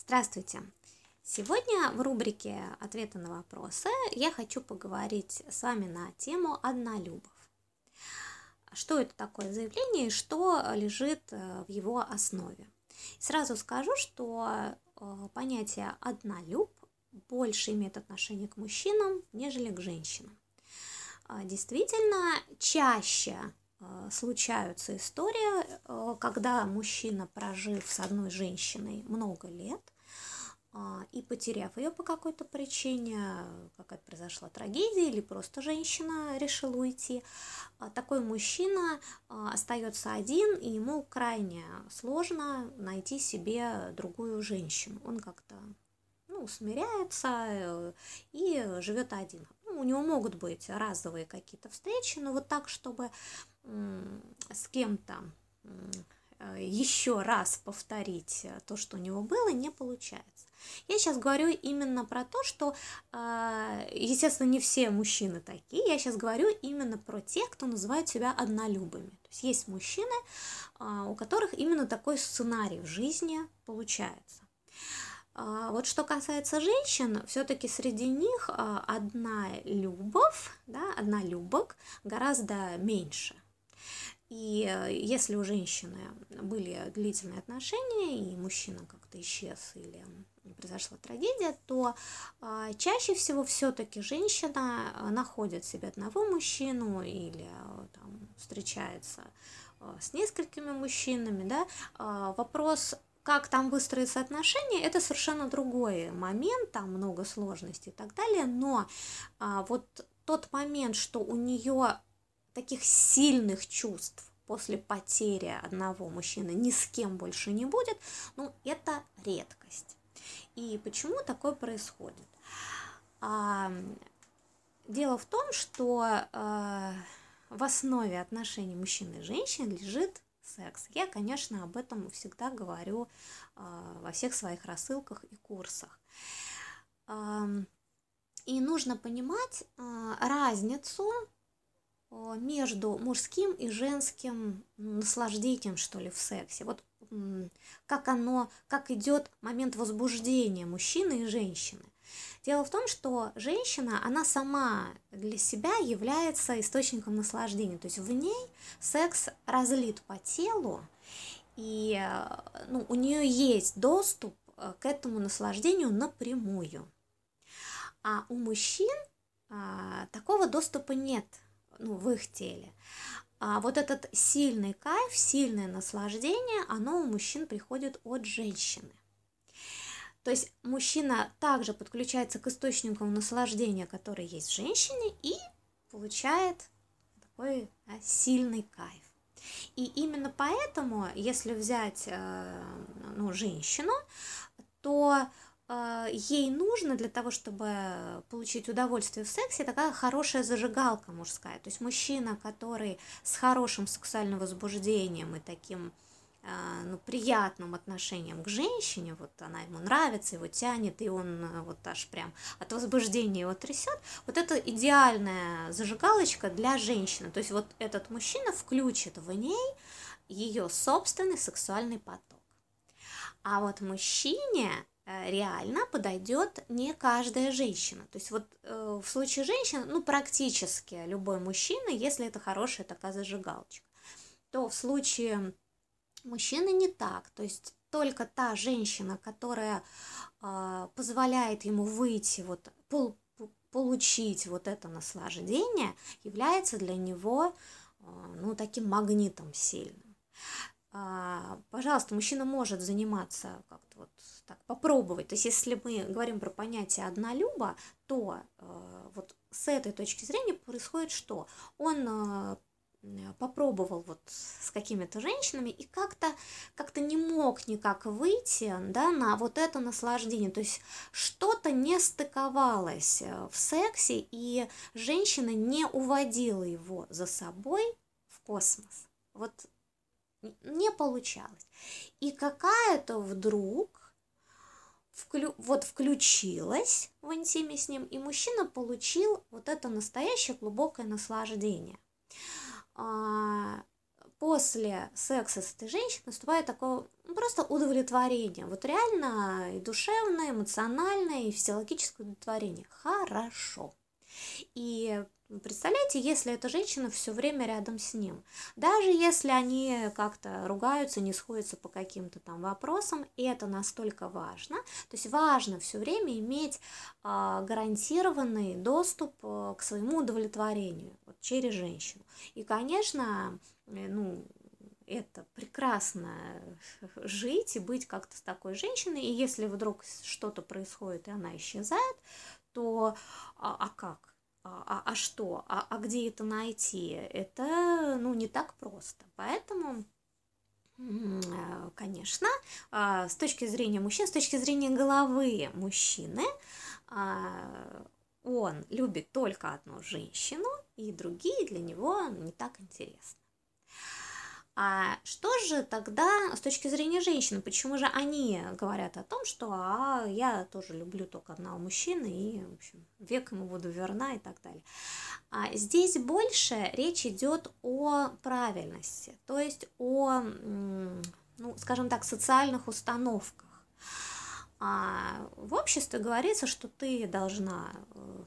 Здравствуйте! Сегодня в рубрике «Ответы на вопросы» я хочу поговорить с вами на тему «Однолюбов». Что это такое заявление и что лежит э, в его основе? Сразу скажу, что э, понятие «однолюб» больше имеет отношение к мужчинам, нежели к женщинам. А, действительно, чаще случаются истории, когда мужчина, прожив с одной женщиной много лет – а, и потеряв ее по какой-то причине, какая-то произошла трагедия или просто женщина решила уйти, а, такой мужчина а, остается один, и ему крайне сложно найти себе другую женщину. Он как-то ну, смиряется э, и живет один. У него могут быть разовые какие-то встречи, но вот так, чтобы с кем-то еще раз повторить э, то, что у него было, не получается. Я сейчас говорю именно про то, что, э, естественно, не все мужчины такие. Я сейчас говорю именно про тех, кто называет себя однолюбами. То есть есть мужчины, у которых именно такой сценарий в жизни получается. Вот что касается женщин, все-таки среди них одна любовь, да, одна любок гораздо меньше – и э, если у женщины были длительные отношения, и мужчина как-то исчез или произошла трагедия, то а, чаще всего все-таки женщина э, находит себе одного мужчину или э, там, встречается с несколькими мужчинами. Да? А, вопрос как там выстроиться отношения, это совершенно другой момент, там много сложностей и так далее, но а, вот тот момент, что у нее таких сильных чувств после потери одного мужчины ни с кем больше не будет, ну, это редкость. И почему такое происходит? А, дело в том, что а, в основе отношений мужчины и женщины лежит секс. Я, конечно, об этом всегда говорю а, во всех своих рассылках и курсах. А, и нужно понимать а, разницу между мужским и женским наслаждением, что ли, в сексе. Вот как оно, как идет момент возбуждения мужчины и женщины. Дело в том, что женщина, она сама для себя является источником наслаждения. То есть в ней секс разлит по телу, и ну, у нее есть доступ э, к этому наслаждению напрямую. А у мужчин а, такого доступа нет ну, в их теле. А вот этот сильный кайф, сильное наслаждение, оно у мужчин приходит от женщины. То есть мужчина также подключается к источникам наслаждения, который есть в женщине, и получает такой да, сильный кайф. И именно поэтому, если взять э, ну, женщину, то а, ей нужно для того, чтобы получить удовольствие в сексе, такая хорошая зажигалка мужская. То есть мужчина, который с хорошим сексуальным возбуждением и таким а, ну, приятным отношением к женщине, вот она ему нравится, его тянет, и он а, вот аж прям от возбуждения его трясет, вот это идеальная зажигалочка для женщины. То есть вот этот мужчина включит в ней ее собственный сексуальный поток. А вот мужчине Э, реально подойдет не каждая женщина. То есть вот э, в случае женщин, ну практически любой мужчина, если это хорошая такая зажигалочка, то в случае мужчины не так. То есть только та женщина, которая э, позволяет ему выйти, вот пол, получить вот это наслаждение, является для него э, ну таким магнитом сильным. А, пожалуйста, мужчина может заниматься как-то вот так, попробовать. То есть, если мы говорим про понятие однолюба, то э, вот с этой точки зрения происходит что? Он э, попробовал вот с какими-то женщинами и как-то как не мог никак выйти да, на вот это наслаждение. То есть что-то не стыковалось э, в сексе, и женщина не уводила его за собой в космос. Вот не получалось. И какая-то вдруг вклю, вот включилась в интиме с ним, и мужчина получил вот это настоящее глубокое наслаждение. А, после секса с этой женщиной наступает такое ну, просто удовлетворение. Вот реально и душевное, эмоциональное, и физиологическое удовлетворение. Хорошо. И Представляете, если эта женщина все время рядом с ним, даже если они как-то ругаются, не сходятся по каким-то там вопросам, и это настолько важно, то есть важно все время иметь а, гарантированный доступ а, к своему удовлетворению через женщину. И, конечно, э, ну, это прекрасно жить и быть как-то с такой женщиной, и если вдруг что-то происходит и она исчезает, то а, а как? А, а, а что, а, а где это найти? Это, ну, не так просто. Поэтому, э, конечно, а, с точки зрения мужчин, с точки зрения головы мужчины, а, он любит только одну женщину, и другие для него не так интересны. А что же тогда с точки зрения женщины? Почему же они говорят о том, что а, я тоже люблю только одного мужчины и, в общем, век ему буду верна и так далее? А здесь больше речь идет о правильности, то есть о, ну, скажем так, социальных установках. А в обществе говорится, что ты должна э,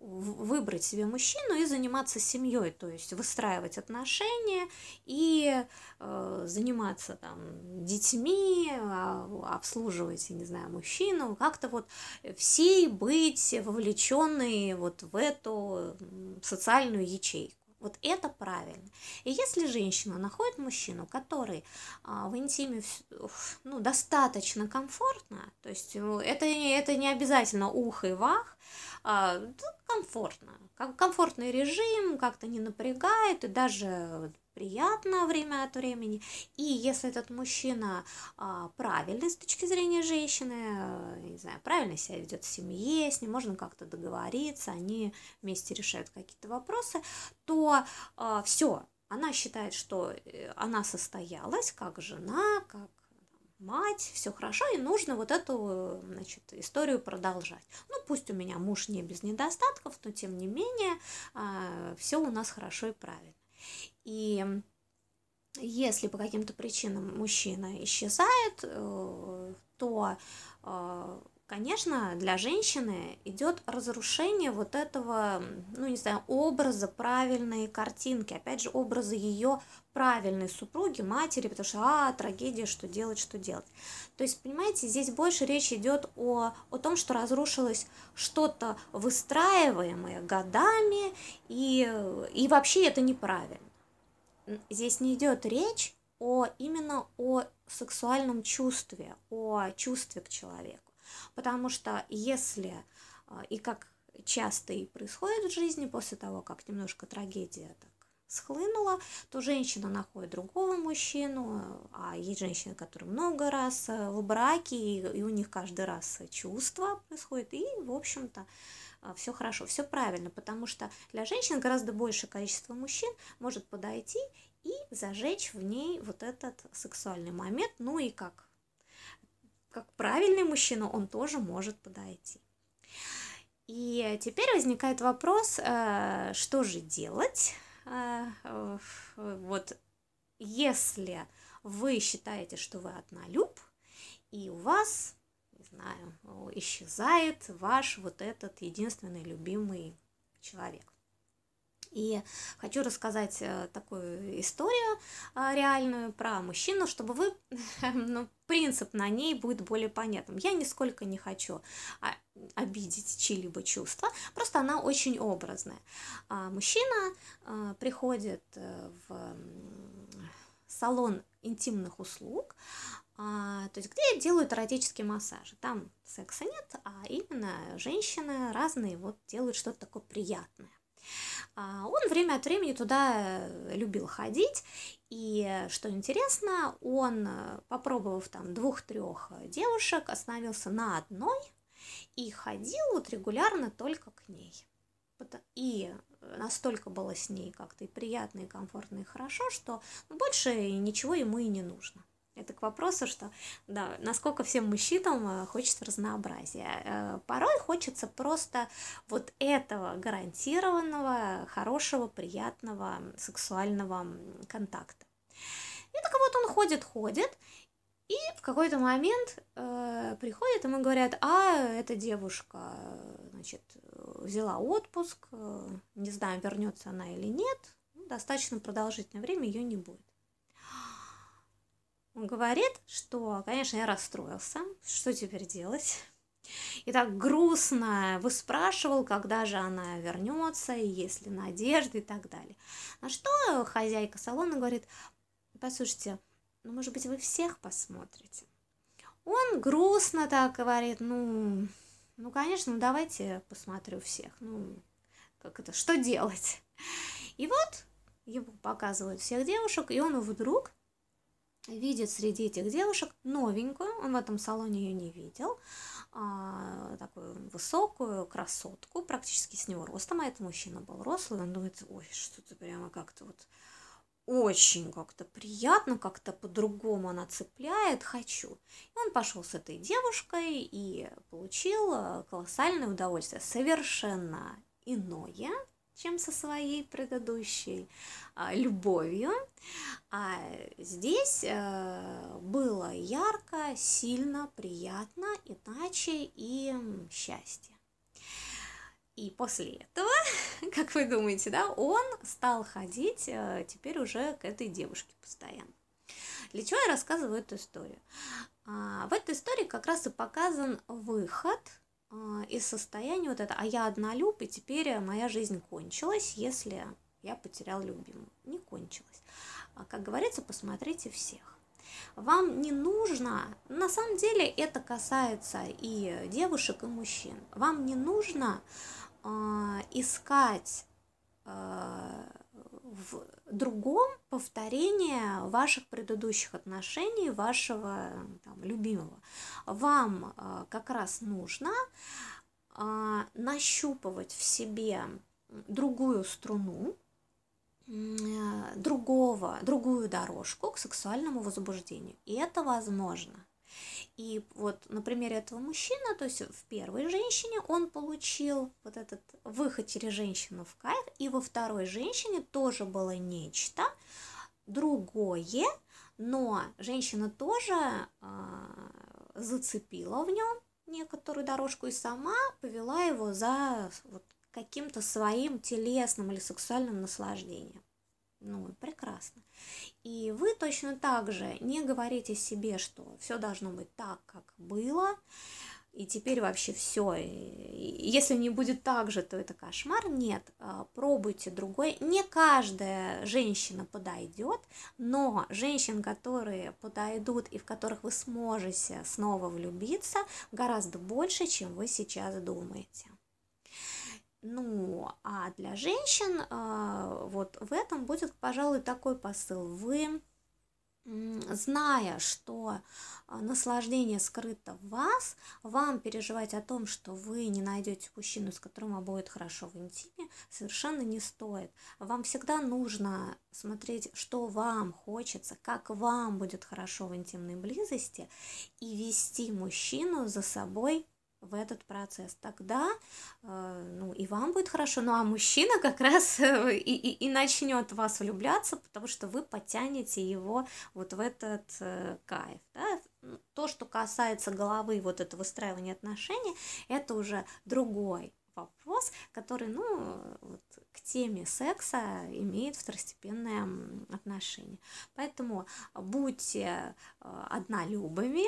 выбрать себе мужчину и заниматься семьей, то есть выстраивать отношения и э, заниматься там детьми, э, обслуживать, я не знаю, мужчину, как-то вот всей быть вовлеченной вот в эту социальную ячейку. Вот это правильно. И если женщина находит мужчину, который а, в интиме ну, достаточно комфортно, то есть ну, это, это не обязательно ух и вах, а, комфортно. Комфортный режим, как-то не напрягает и даже приятно время от времени. И если этот мужчина а, правильный с точки зрения женщины, а, не знаю, правильно себя ведет в семье, с ним можно как-то договориться, они вместе решают какие-то вопросы, то а, все, она считает, что э, она состоялась как жена, как мать, все хорошо, и нужно вот эту, значит, историю продолжать. Ну, пусть у меня муж не без недостатков, но тем не менее а, все у нас хорошо и правильно. И если по каким-то причинам мужчина исчезает, э, то э, конечно, для женщины идет разрушение вот этого, ну, не знаю, образа правильной картинки, опять же, образа ее правильной супруги, матери, потому что, а, трагедия, что делать, что делать. То есть, понимаете, здесь больше речь идет о, о том, что разрушилось что-то выстраиваемое годами, и, и вообще это неправильно. Здесь не идет речь о именно о сексуальном чувстве, о чувстве к человеку. Потому что если, а, и как часто и происходит в жизни после того, как немножко трагедия так схлынула, то женщина находит другого мужчину, а есть женщины, которые много раз э, в браке, и, и у них каждый раз чувства происходят, и, в общем-то, а, все хорошо, все правильно, потому что для женщин гораздо большее количество мужчин может подойти и зажечь в ней вот этот сексуальный момент, ну и как как правильный мужчина, он тоже может подойти. И теперь возникает вопрос, э, что же делать? Э, вот если вы считаете, что вы однолюб, и у вас, не знаю, исчезает ваш вот этот единственный любимый человек. И хочу рассказать э, такую историю э, реальную про мужчину, чтобы вы, ну, принцип на ней будет более понятным. Я нисколько не хочу а, обидеть чьи-либо чувства, просто она очень образная. А мужчина э, приходит в салон интимных услуг, а, то есть где делают эротические массажи. Там секса нет, а именно женщины разные вот делают что-то такое приятное. А, он время от времени туда э, любил ходить, и что интересно, он, э, попробовав там двух-трех девушек, остановился на одной и ходил вот регулярно только к ней. И настолько было с ней как-то и приятно, и комфортно, и хорошо, что больше ничего ему и не нужно. Это к вопросу, что да, насколько всем мужчинам э, хочется разнообразия. Э, порой хочется просто вот этого гарантированного, хорошего, приятного сексуального контакта. И так вот он ходит, ходит, и в какой-то момент э, приходит, ему говорят, а эта девушка, значит, взяла отпуск, э, не знаю, вернется она или нет, достаточно продолжительное время ее не будет. Он говорит, что, конечно, я расстроился, что теперь делать? И так грустно выспрашивал, когда же она вернется, и есть ли надежда и так далее. На что хозяйка салона говорит, послушайте, ну, может быть, вы всех посмотрите. Он грустно так говорит, ну, ну, конечно, ну, давайте посмотрю всех. Ну, как это, что делать? И вот ему показывают всех девушек, и он вдруг видит среди этих девушек новенькую, он в этом салоне ее не видел, а, такую высокую красотку, практически с него ростом, а этот мужчина был рослый, он думает, ой, что-то прямо как-то вот очень как-то приятно, как-то по-другому она цепляет, хочу. И он пошел с этой девушкой и получил э, колоссальное удовольствие, совершенно иное, чем со своей предыдущей а, любовью. А здесь а, было ярко, сильно, приятно, иначе и счастье. И после этого, как вы думаете, да, он стал ходить а, теперь уже к этой девушке постоянно. Для чего я рассказываю эту историю? А, в этой истории как раз и показан выход – из состояния вот это, а я однолюб, и теперь моя жизнь кончилась, если я потерял любимую. Не кончилась. А, как говорится, посмотрите всех. Вам не нужно, на самом деле это касается и девушек, и мужчин, вам не нужно э, искать э, в другом повторение ваших предыдущих отношений, вашего там, любимого. Вам э, как раз нужно э, нащупывать в себе другую струну, э, другого, другую дорожку к сексуальному возбуждению. И это возможно. И вот на примере этого мужчины, то есть в первой женщине он получил вот этот выход через женщину в кайф, и во второй женщине тоже было нечто другое, но женщина тоже э, зацепила в нем некоторую дорожку и сама повела его за вот каким-то своим телесным или сексуальным наслаждением. Ну, прекрасно. И вы точно так же не говорите себе, что все должно быть так, как было, и теперь вообще все. Если не будет так же, то это кошмар. Нет, а, пробуйте другой. Не каждая женщина подойдет, но женщин, которые подойдут и в которых вы сможете снова влюбиться, гораздо больше, чем вы сейчас думаете. Ну, а для женщин а, вот в этом будет, пожалуй, такой посыл. Вы зная, что а, наслаждение скрыто в вас, вам переживать о том, что вы не найдете мужчину, с которым вам будет хорошо в интиме, совершенно не стоит. Вам всегда нужно смотреть, что вам хочется, как вам будет хорошо в интимной близости, и вести мужчину за собой в этот процесс. Тогда э, ну, и вам будет хорошо, ну а мужчина как раз э, и, и, и начнет вас влюбляться, потому что вы потянете его вот в этот э, кайф. Да? То, что касается головы, вот это выстраивания отношений, это уже другой вопрос, который, ну, вот, теме секса имеет второстепенное отношение. Поэтому будьте э, однолюбами,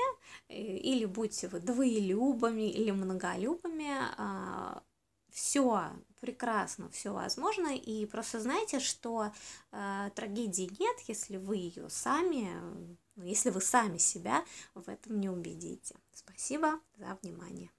э, или будьте вы двоелюбами, или многолюбами, а, все прекрасно, все возможно, и просто знайте, что э, трагедии нет, если вы ее сами, ну, если вы сами себя в этом не убедите. Спасибо за внимание.